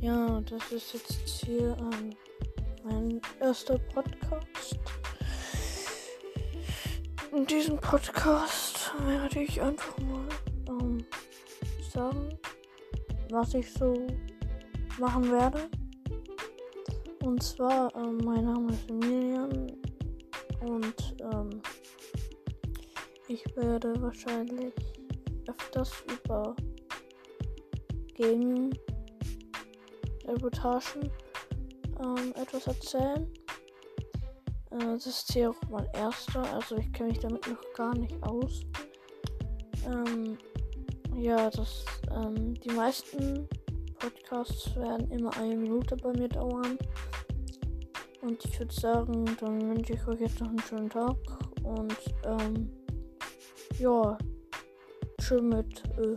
das ist jetzt hier ähm, mein erster Podcast. In diesem Podcast werde ich einfach mal ähm, sagen, was ich so machen werde. Und zwar, ähm, mein Name ist Emilian und ähm, ich werde wahrscheinlich öfters über Gaming-Reportagen ähm, etwas erzählen. Äh, das ist hier auch mein erster, also ich kenne mich damit noch gar nicht aus. Ähm, ja, das, ähm, die meisten Podcasts werden immer eine Minute bei mir dauern. Und ich würde sagen, dann wünsche ich euch jetzt noch einen schönen Tag und ähm, ja, schön mit. Äh,